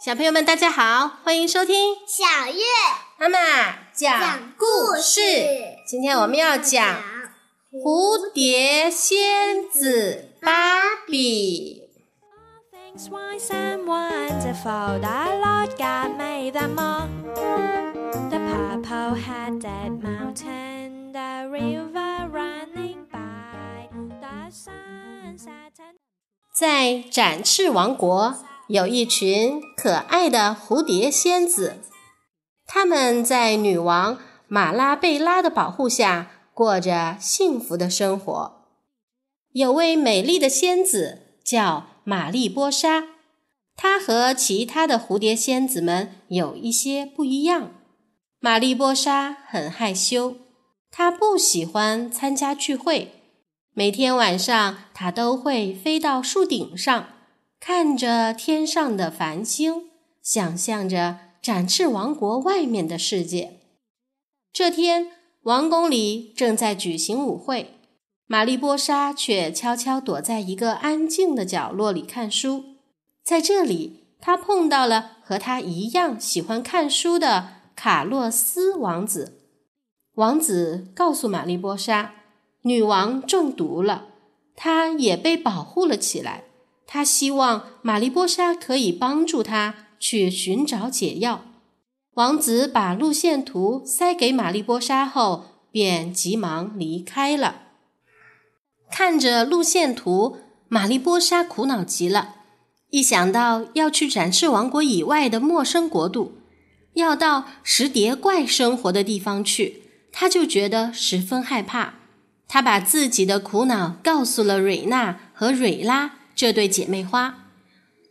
小朋友们，大家好，欢迎收听小月妈妈讲故事。今天我们要讲《蝴蝶仙子芭比》。在展翅王国，有一群可爱的蝴蝶仙子。她们在女王马拉贝拉的保护下，过着幸福的生活。有位美丽的仙子叫玛丽波莎，她和其他的蝴蝶仙子们有一些不一样。玛丽波莎很害羞，她不喜欢参加聚会。每天晚上，他都会飞到树顶上，看着天上的繁星，想象着展翅王国外面的世界。这天，王宫里正在举行舞会，玛丽波莎却悄悄躲在一个安静的角落里看书。在这里，她碰到了和她一样喜欢看书的卡洛斯王子。王子告诉玛丽波莎。女王中毒了，她也被保护了起来。她希望玛丽波莎可以帮助她去寻找解药。王子把路线图塞给玛丽波莎后，便急忙离开了。看着路线图，玛丽波莎苦恼极了。一想到要去展示王国以外的陌生国度，要到石蝶怪生活的地方去，她就觉得十分害怕。他把自己的苦恼告诉了瑞娜和瑞拉这对姐妹花，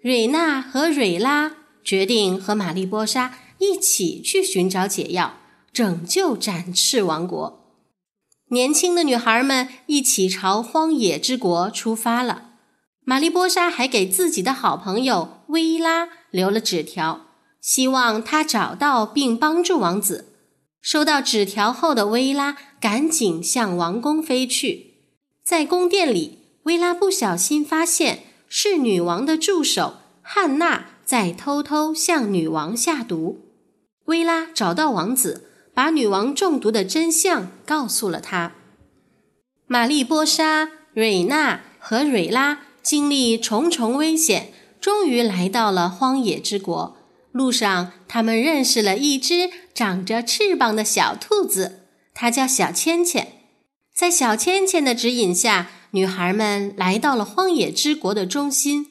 瑞娜和瑞拉决定和玛丽波莎一起去寻找解药，拯救展翅王国。年轻的女孩们一起朝荒野之国出发了。玛丽波莎还给自己的好朋友薇拉留了纸条，希望她找到并帮助王子。收到纸条后的薇拉赶紧向王宫飞去。在宫殿里，薇拉不小心发现是女王的助手汉娜在偷偷向女王下毒。薇拉找到王子，把女王中毒的真相告诉了他。玛丽波莎、瑞娜和瑞拉经历重重危险，终于来到了荒野之国。路上，他们认识了一只长着翅膀的小兔子，它叫小芊芊。在小芊芊的指引下，女孩们来到了荒野之国的中心。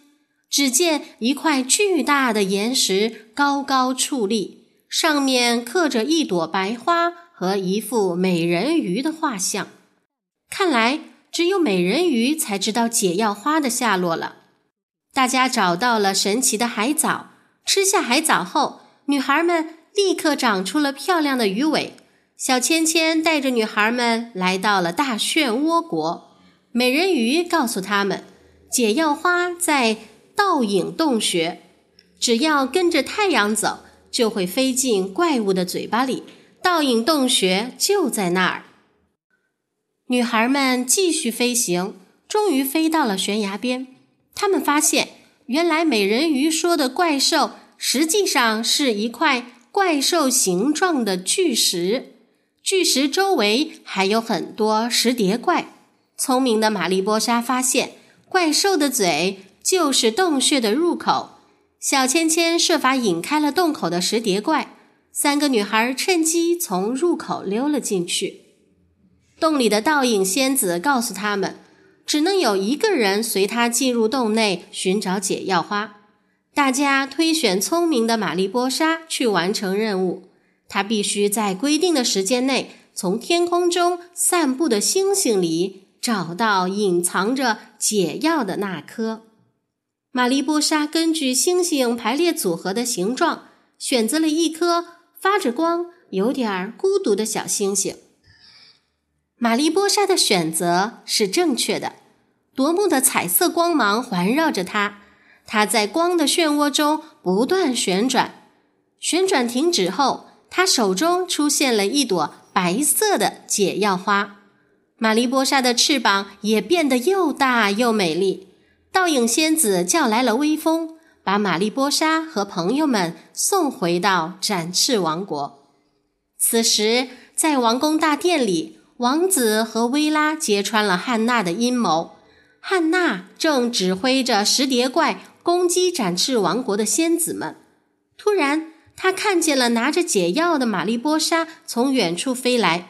只见一块巨大的岩石高高矗立，上面刻着一朵白花和一幅美人鱼的画像。看来，只有美人鱼才知道解药花的下落了。大家找到了神奇的海藻。吃下海藻后，女孩们立刻长出了漂亮的鱼尾。小芊芊带着女孩们来到了大漩涡国，美人鱼告诉他们，解药花在倒影洞穴，只要跟着太阳走，就会飞进怪物的嘴巴里。倒影洞穴就在那儿。女孩们继续飞行，终于飞到了悬崖边。他们发现。原来美人鱼说的怪兽，实际上是一块怪兽形状的巨石，巨石周围还有很多石蝶怪。聪明的玛丽波莎发现，怪兽的嘴就是洞穴的入口。小芊芊设法引开了洞口的石蝶怪，三个女孩趁机从入口溜了进去。洞里的倒影仙子告诉他们。只能有一个人随他进入洞内寻找解药花。大家推选聪明的玛丽波莎去完成任务。她必须在规定的时间内，从天空中散布的星星里找到隐藏着解药的那颗。玛丽波莎根据星星排列组合的形状，选择了一颗发着光、有点儿孤独的小星星。玛丽波莎的选择是正确的。夺目的彩色光芒环绕着她，她在光的漩涡中不断旋转。旋转停止后，她手中出现了一朵白色的解药花。玛丽波莎的翅膀也变得又大又美丽。倒影仙子叫来了微风，把玛丽波莎和朋友们送回到展翅王国。此时，在王宫大殿里。王子和薇拉揭穿了汉娜的阴谋。汉娜正指挥着石蝶怪攻击展翅王国的仙子们。突然，他看见了拿着解药的玛丽波莎从远处飞来。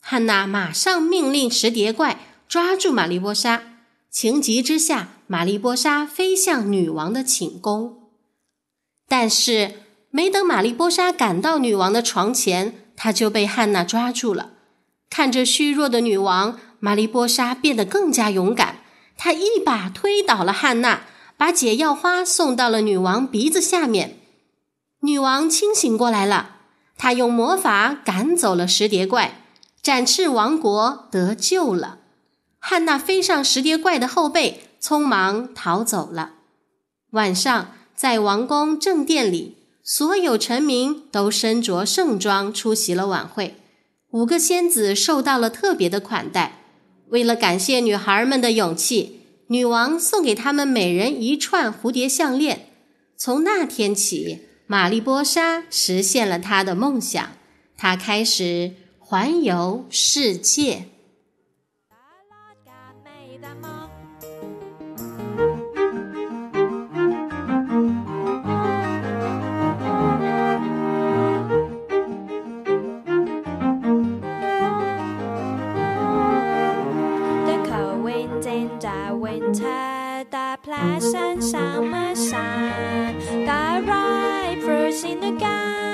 汉娜马上命令石蝶怪抓住玛丽波莎。情急之下，玛丽波莎飞向女王的寝宫。但是，没等玛丽波莎赶到女王的床前，她就被汉娜抓住了。看着虚弱的女王玛丽波莎变得更加勇敢，她一把推倒了汉娜，把解药花送到了女王鼻子下面。女王清醒过来了，她用魔法赶走了石蝶怪，展翅王国得救了。汉娜飞上石蝶怪的后背，匆忙逃走了。晚上，在王宫正殿里，所有臣民都身着盛装出席了晚会。五个仙子受到了特别的款待，为了感谢女孩们的勇气，女王送给她们每人一串蝴蝶项链。从那天起，玛丽波莎实现了她的梦想，她开始环游世界。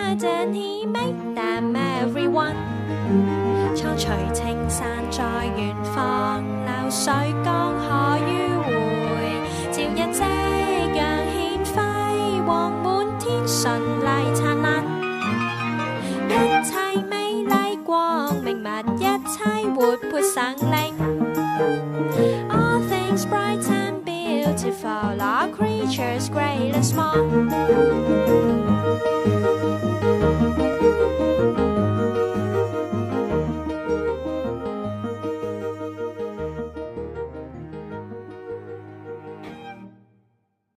word and he made them everyone。槍隨青山在遠方，流水江河迂迴，照日夕陽獻輝，黃滿天順麗燦爛，一切美麗光明物，一切活潑生靈。All things bright and beautiful all creatures great and small。